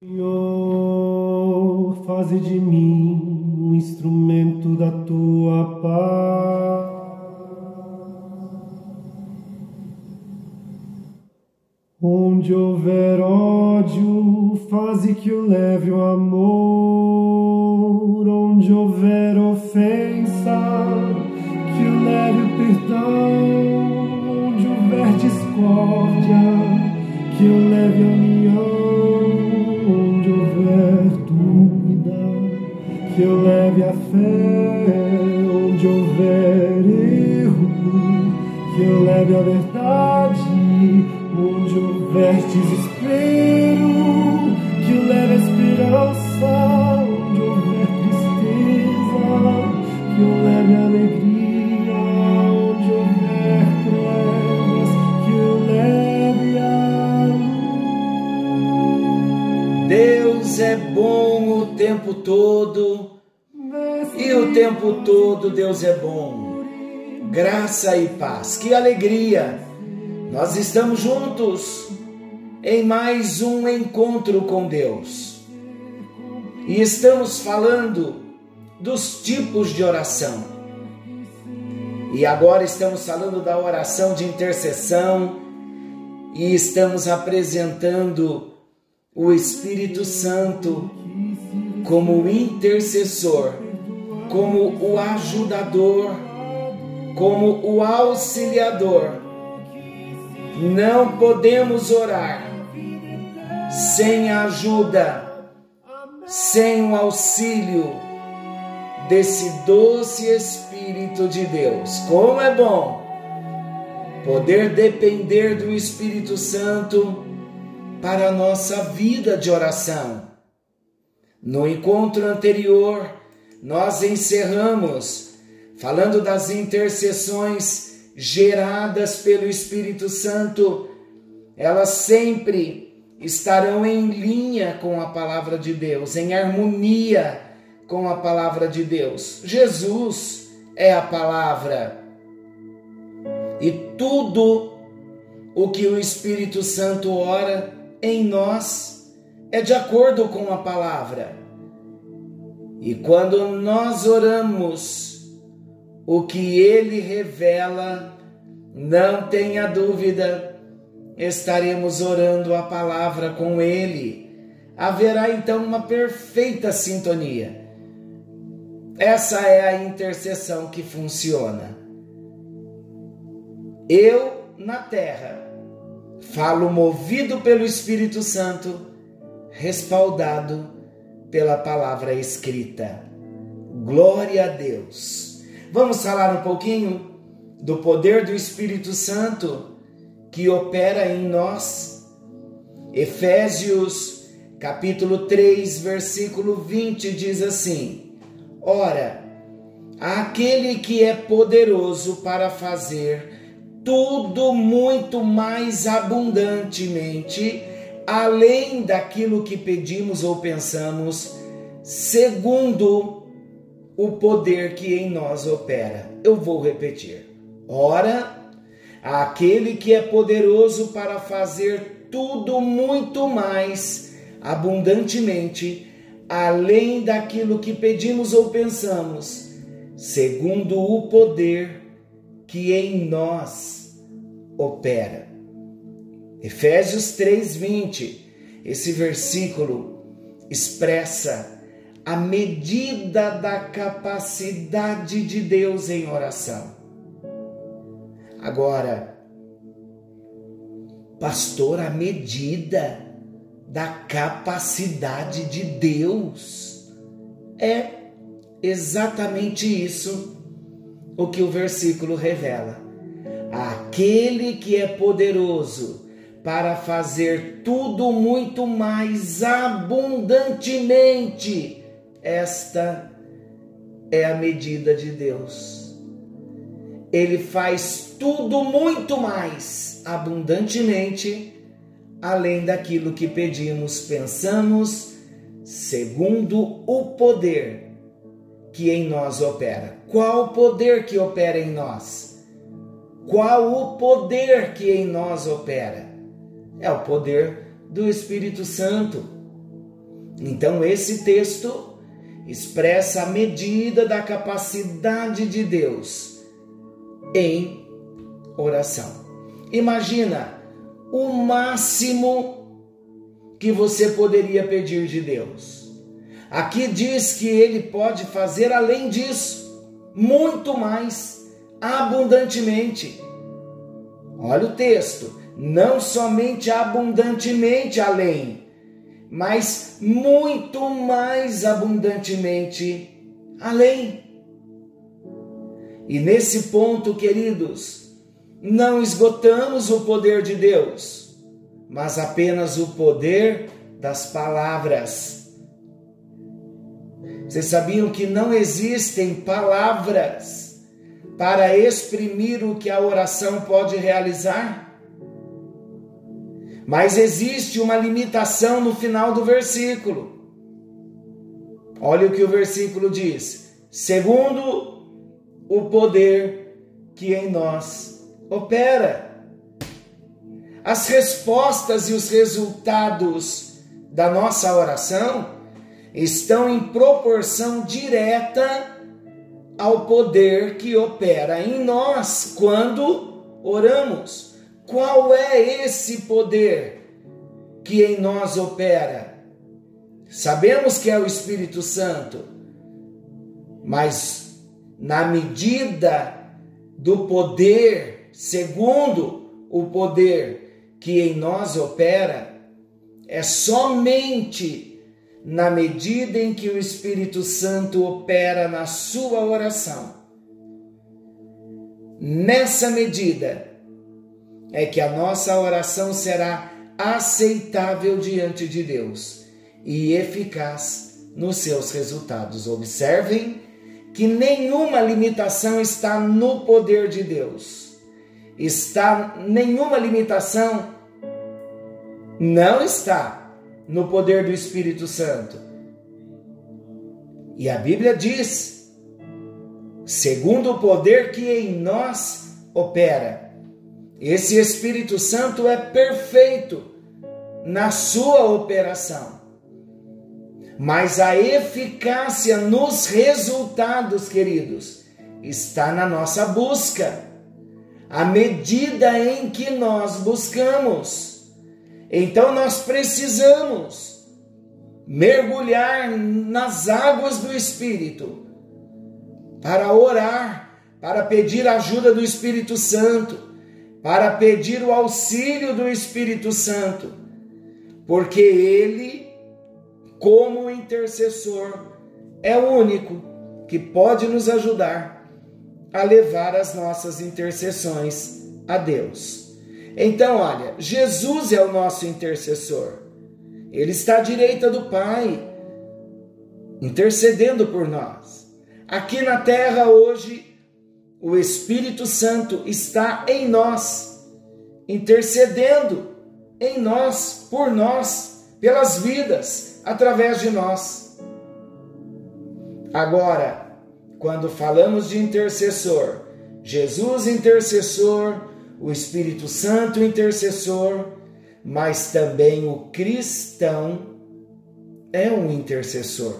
Senhor, faze de mim um instrumento da tua paz. Onde houver ódio, faze que eu leve o amor. Houver desespero, que leve a esperança, onde houver tristeza, que leve alegria, onde houver trevas, que leve a. Deus é bom o tempo todo e o tempo todo Deus é bom. Graça e paz, que alegria! Nós estamos juntos em mais um encontro com Deus e estamos falando dos tipos de oração. E agora estamos falando da oração de intercessão e estamos apresentando o Espírito Santo como o intercessor, como o ajudador, como o auxiliador não podemos orar sem a ajuda, sem o auxílio desse doce Espírito de Deus. Como é bom poder depender do Espírito Santo para a nossa vida de oração. No encontro anterior, nós encerramos falando das intercessões geradas pelo Espírito Santo, elas sempre estarão em linha com a palavra de Deus, em harmonia com a palavra de Deus. Jesus é a palavra. E tudo o que o Espírito Santo ora em nós é de acordo com a palavra. E quando nós oramos, o que ele revela, não tenha dúvida, estaremos orando a palavra com ele. Haverá então uma perfeita sintonia. Essa é a intercessão que funciona. Eu na terra falo movido pelo Espírito Santo, respaldado pela palavra escrita. Glória a Deus. Vamos falar um pouquinho do poder do Espírito Santo que opera em nós. Efésios capítulo 3, versículo 20 diz assim: Ora, aquele que é poderoso para fazer tudo muito mais abundantemente, além daquilo que pedimos ou pensamos, segundo o poder que em nós opera. Eu vou repetir. Ora, aquele que é poderoso para fazer tudo muito mais abundantemente, além daquilo que pedimos ou pensamos, segundo o poder que em nós opera. Efésios 3:20. Esse versículo expressa a medida da capacidade de Deus em oração. Agora, pastor, a medida da capacidade de Deus é exatamente isso o que o versículo revela. Aquele que é poderoso para fazer tudo muito mais abundantemente esta é a medida de Deus. Ele faz tudo muito mais abundantemente, além daquilo que pedimos, pensamos, segundo o poder que em nós opera. Qual o poder que opera em nós? Qual o poder que em nós opera? É o poder do Espírito Santo. Então, esse texto expressa a medida da capacidade de Deus em oração. Imagina o máximo que você poderia pedir de Deus. Aqui diz que ele pode fazer além disso, muito mais, abundantemente. Olha o texto, não somente abundantemente além, mas muito mais abundantemente além. E nesse ponto, queridos, não esgotamos o poder de Deus, mas apenas o poder das palavras. Vocês sabiam que não existem palavras para exprimir o que a oração pode realizar? Mas existe uma limitação no final do versículo. Olha o que o versículo diz: segundo o poder que em nós opera. As respostas e os resultados da nossa oração estão em proporção direta ao poder que opera em nós quando oramos. Qual é esse poder que em nós opera? Sabemos que é o Espírito Santo, mas na medida do poder, segundo o poder que em nós opera, é somente na medida em que o Espírito Santo opera na sua oração. Nessa medida, é que a nossa oração será aceitável diante de Deus e eficaz nos seus resultados. Observem que nenhuma limitação está no poder de Deus. Está nenhuma limitação não está no poder do Espírito Santo. E a Bíblia diz: segundo o poder que em nós opera. Esse Espírito Santo é perfeito na sua operação. Mas a eficácia nos resultados, queridos, está na nossa busca. A medida em que nós buscamos. Então nós precisamos mergulhar nas águas do Espírito para orar, para pedir a ajuda do Espírito Santo para pedir o auxílio do Espírito Santo, porque ele, como intercessor, é o único que pode nos ajudar a levar as nossas intercessões a Deus. Então, olha, Jesus é o nosso intercessor. Ele está à direita do Pai, intercedendo por nós. Aqui na terra hoje, o Espírito Santo está em nós, intercedendo em nós, por nós, pelas vidas, através de nós. Agora, quando falamos de intercessor, Jesus intercessor, o Espírito Santo intercessor, mas também o cristão é um intercessor.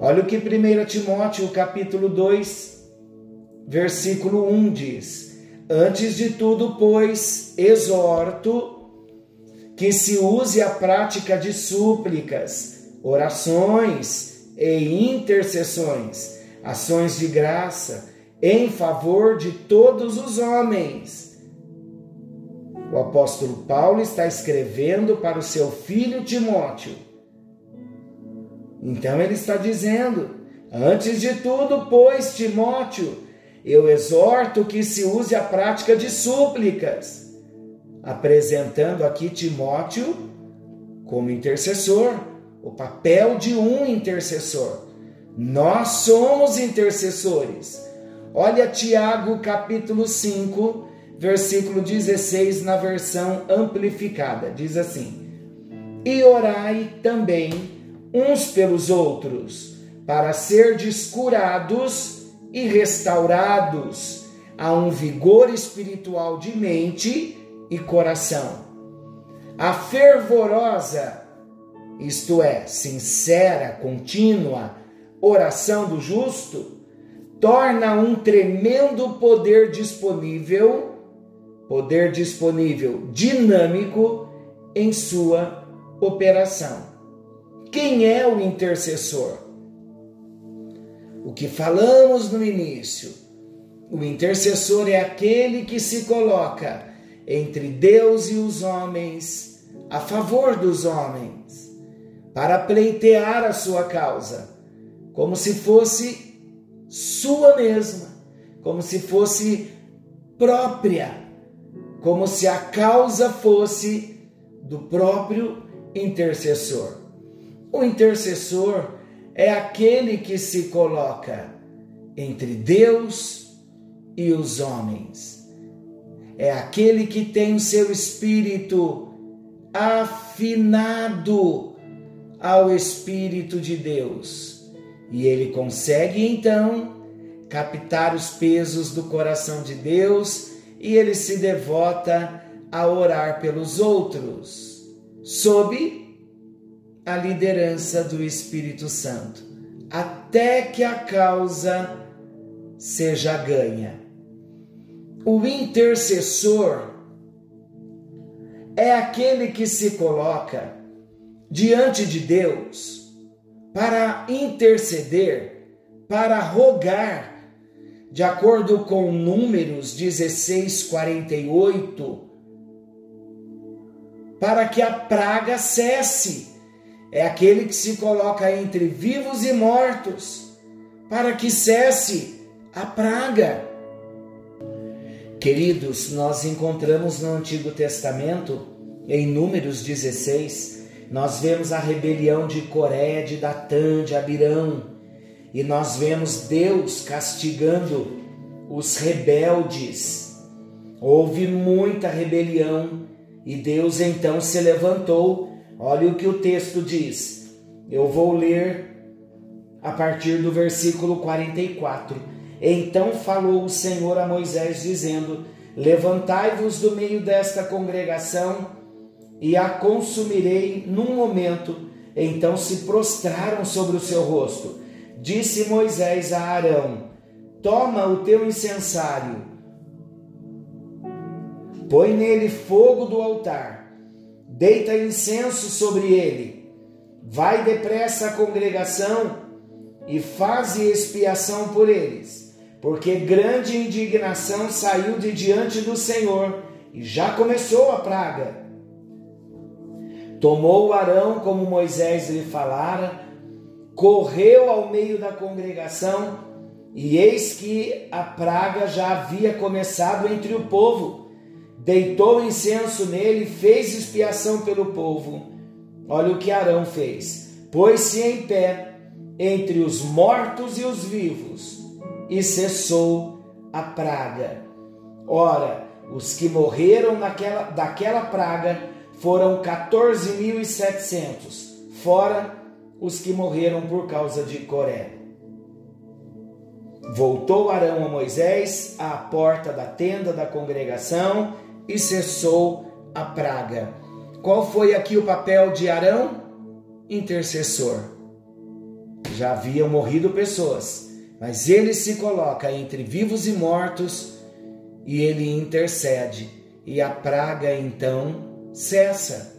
Olha o que 1 Timóteo capítulo 2, versículo 1 diz: Antes de tudo, pois, exorto que se use a prática de súplicas, orações e intercessões, ações de graça, em favor de todos os homens. O apóstolo Paulo está escrevendo para o seu filho Timóteo. Então ele está dizendo: Antes de tudo, pois, Timóteo, eu exorto que se use a prática de súplicas, apresentando aqui Timóteo como intercessor, o papel de um intercessor. Nós somos intercessores. Olha Tiago capítulo 5, versículo 16 na versão amplificada. Diz assim: E orai também uns pelos outros, para serdes curados e restaurados a um vigor espiritual de mente e coração. A fervorosa isto é, sincera, contínua oração do justo, torna um tremendo poder disponível, poder disponível dinâmico em sua operação. Quem é o intercessor? O que falamos no início. O intercessor é aquele que se coloca entre Deus e os homens, a favor dos homens, para pleitear a sua causa, como se fosse sua mesma, como se fosse própria, como se a causa fosse do próprio intercessor. O intercessor é aquele que se coloca entre Deus e os homens. É aquele que tem o seu espírito afinado ao Espírito de Deus. E ele consegue então captar os pesos do coração de Deus e ele se devota a orar pelos outros, sob a liderança do Espírito Santo, até que a causa seja ganha. O intercessor é aquele que se coloca diante de Deus para interceder, para rogar, de acordo com Números 16, 48, para que a praga cesse é aquele que se coloca entre vivos e mortos, para que cesse a praga. Queridos, nós encontramos no Antigo Testamento, em Números 16, nós vemos a rebelião de Coré, de Datã, de Abirão, e nós vemos Deus castigando os rebeldes. Houve muita rebelião e Deus então se levantou Olha o que o texto diz. Eu vou ler a partir do versículo 44. Então falou o Senhor a Moisés, dizendo: Levantai-vos do meio desta congregação e a consumirei num momento. Então se prostraram sobre o seu rosto. Disse Moisés a Arão: Toma o teu incensário, põe nele fogo do altar deita incenso sobre ele. Vai depressa à congregação e faze expiação por eles, porque grande indignação saiu de diante do Senhor e já começou a praga. Tomou Arão como Moisés lhe falara, correu ao meio da congregação, e eis que a praga já havia começado entre o povo deitou incenso nele, fez expiação pelo povo. Olha o que Arão fez: pôs-se em pé entre os mortos e os vivos e cessou a praga. Ora, os que morreram naquela, daquela praga foram 14.700, fora os que morreram por causa de Coré. Voltou Arão a Moisés à porta da tenda da congregação e cessou a praga. Qual foi aqui o papel de Arão? Intercessor. Já haviam morrido pessoas, mas ele se coloca entre vivos e mortos e ele intercede, e a praga então cessa.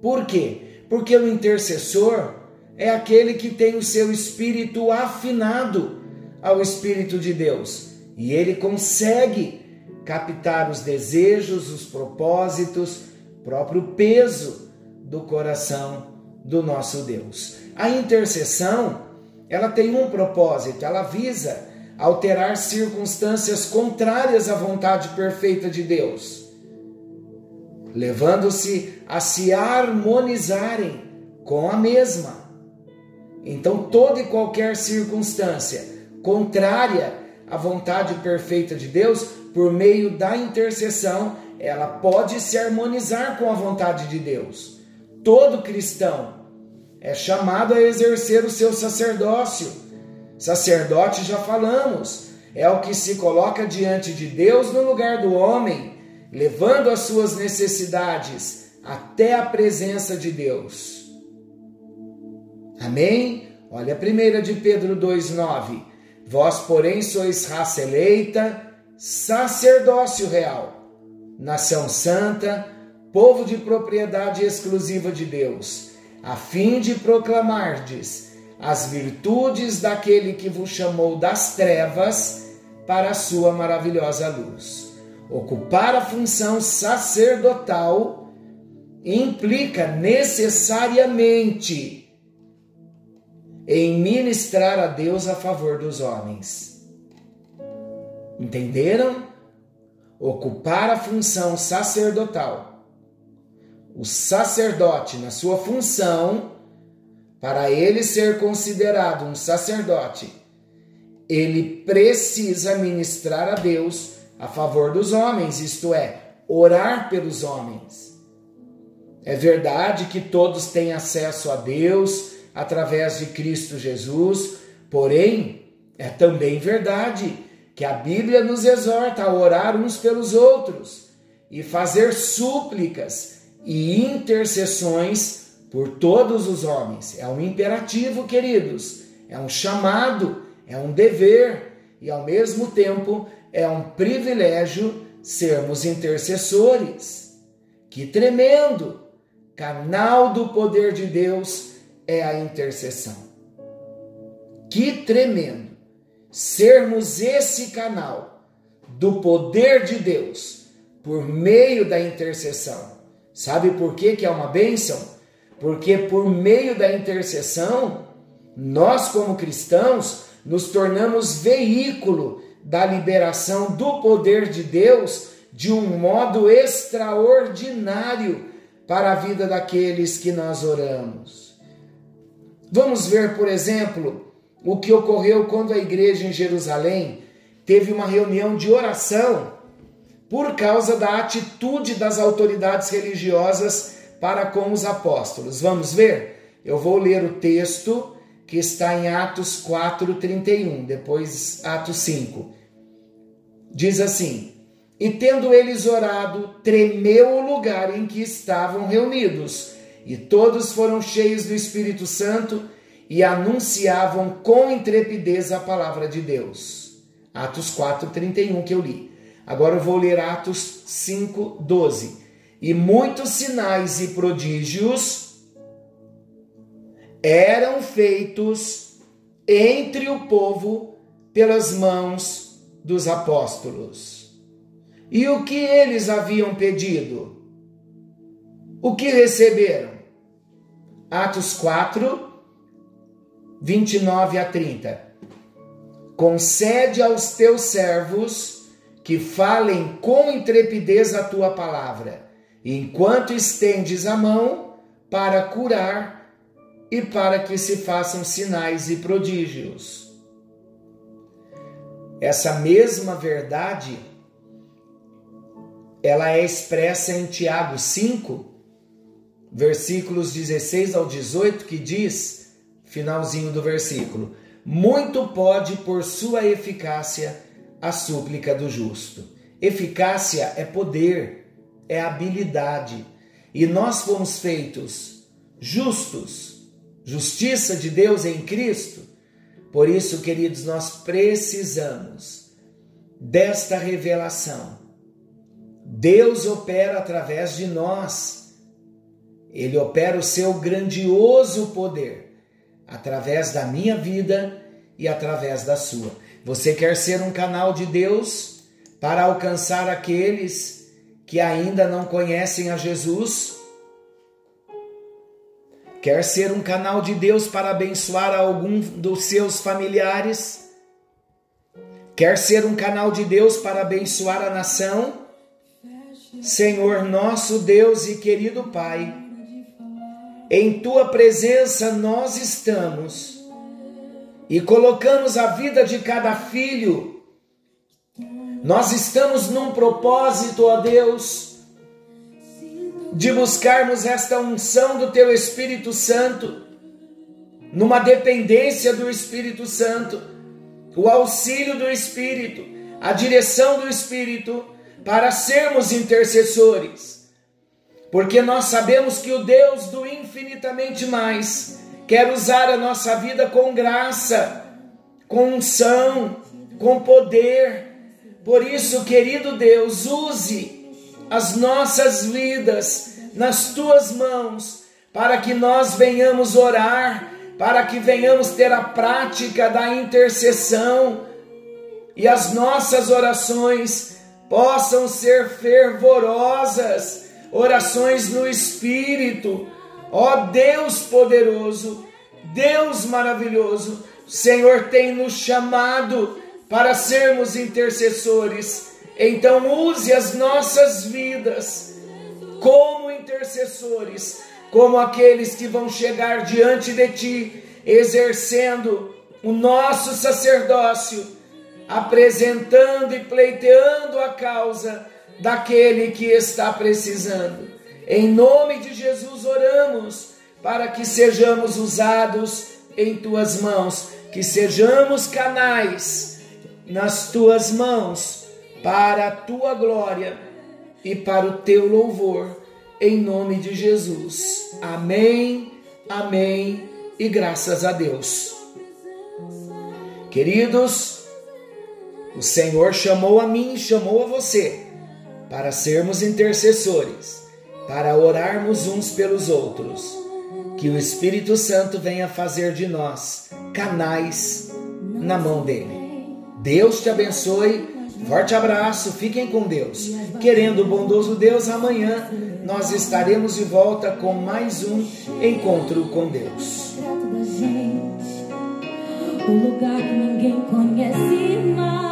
Por quê? Porque o intercessor é aquele que tem o seu espírito afinado ao Espírito de Deus e ele consegue captar os desejos, os propósitos, próprio peso do coração do nosso Deus. A intercessão, ela tem um propósito, ela visa alterar circunstâncias contrárias à vontade perfeita de Deus, levando-se a se harmonizarem com a mesma. Então, toda e qualquer circunstância contrária à vontade perfeita de Deus por meio da intercessão, ela pode se harmonizar com a vontade de Deus. Todo cristão é chamado a exercer o seu sacerdócio. Sacerdote, já falamos, é o que se coloca diante de Deus no lugar do homem, levando as suas necessidades até a presença de Deus. Amém? Olha a primeira de Pedro 2,9. Vós, porém, sois raça eleita, sacerdócio real, nação santa, povo de propriedade exclusiva de Deus, a fim de proclamardes as virtudes daquele que vos chamou das trevas para a sua maravilhosa luz. Ocupar a função sacerdotal implica necessariamente em ministrar a Deus a favor dos homens. Entenderam? Ocupar a função sacerdotal. O sacerdote, na sua função, para ele ser considerado um sacerdote, ele precisa ministrar a Deus a favor dos homens, isto é, orar pelos homens. É verdade que todos têm acesso a Deus através de Cristo Jesus, porém, é também verdade que a Bíblia nos exorta a orar uns pelos outros e fazer súplicas e intercessões por todos os homens. É um imperativo, queridos, é um chamado, é um dever e ao mesmo tempo é um privilégio sermos intercessores. Que tremendo! Canal do poder de Deus é a intercessão. Que tremendo! Sermos esse canal do poder de Deus por meio da intercessão. Sabe por que, que é uma bênção? Porque por meio da intercessão, nós, como cristãos, nos tornamos veículo da liberação do poder de Deus de um modo extraordinário para a vida daqueles que nós oramos. Vamos ver, por exemplo, o que ocorreu quando a igreja em Jerusalém teve uma reunião de oração por causa da atitude das autoridades religiosas para com os apóstolos. Vamos ver? Eu vou ler o texto que está em Atos 4:31, depois Atos 5. Diz assim: E tendo eles orado, tremeu o lugar em que estavam reunidos, e todos foram cheios do Espírito Santo e anunciavam com intrepidez a palavra de Deus. Atos 4:31 que eu li. Agora eu vou ler Atos 5:12. E muitos sinais e prodígios eram feitos entre o povo pelas mãos dos apóstolos. E o que eles haviam pedido? O que receberam? Atos 4, 29 a 30. Concede aos teus servos que falem com intrepidez a tua palavra, enquanto estendes a mão para curar e para que se façam sinais e prodígios. Essa mesma verdade ela é expressa em Tiago 5, versículos 16 ao 18, que diz: finalzinho do versículo. Muito pode por sua eficácia a súplica do justo. Eficácia é poder, é habilidade. E nós fomos feitos justos, justiça de Deus em Cristo. Por isso, queridos, nós precisamos desta revelação. Deus opera através de nós. Ele opera o seu grandioso poder através da minha vida e através da sua. Você quer ser um canal de Deus para alcançar aqueles que ainda não conhecem a Jesus? Quer ser um canal de Deus para abençoar algum dos seus familiares? Quer ser um canal de Deus para abençoar a nação? Senhor nosso Deus e querido Pai, em tua presença nós estamos e colocamos a vida de cada filho. Nós estamos num propósito, ó Deus, de buscarmos esta unção do teu Espírito Santo, numa dependência do Espírito Santo, o auxílio do Espírito, a direção do Espírito, para sermos intercessores porque nós sabemos que o Deus do infinitamente mais quer usar a nossa vida com graça, com unção, com poder. Por isso, querido Deus, use as nossas vidas nas tuas mãos, para que nós venhamos orar, para que venhamos ter a prática da intercessão e as nossas orações possam ser fervorosas, orações no Espírito. Ó Deus poderoso, Deus maravilhoso, Senhor tem nos chamado para sermos intercessores. Então, use as nossas vidas como intercessores, como aqueles que vão chegar diante de Ti, exercendo o nosso sacerdócio apresentando e pleiteando a causa daquele que está precisando. Em nome de Jesus oramos para que sejamos usados em tuas mãos, que sejamos canais nas tuas mãos para a tua glória e para o teu louvor, em nome de Jesus. Amém, amém e graças a Deus. Queridos, o Senhor chamou a mim e chamou a você para sermos intercessores, para orarmos uns pelos outros. Que o Espírito Santo venha fazer de nós canais na mão dele. Deus te abençoe. Forte abraço, fiquem com Deus. Querendo o bondoso Deus, amanhã nós estaremos de volta com mais um encontro com Deus. O lugar que ninguém conhece mais.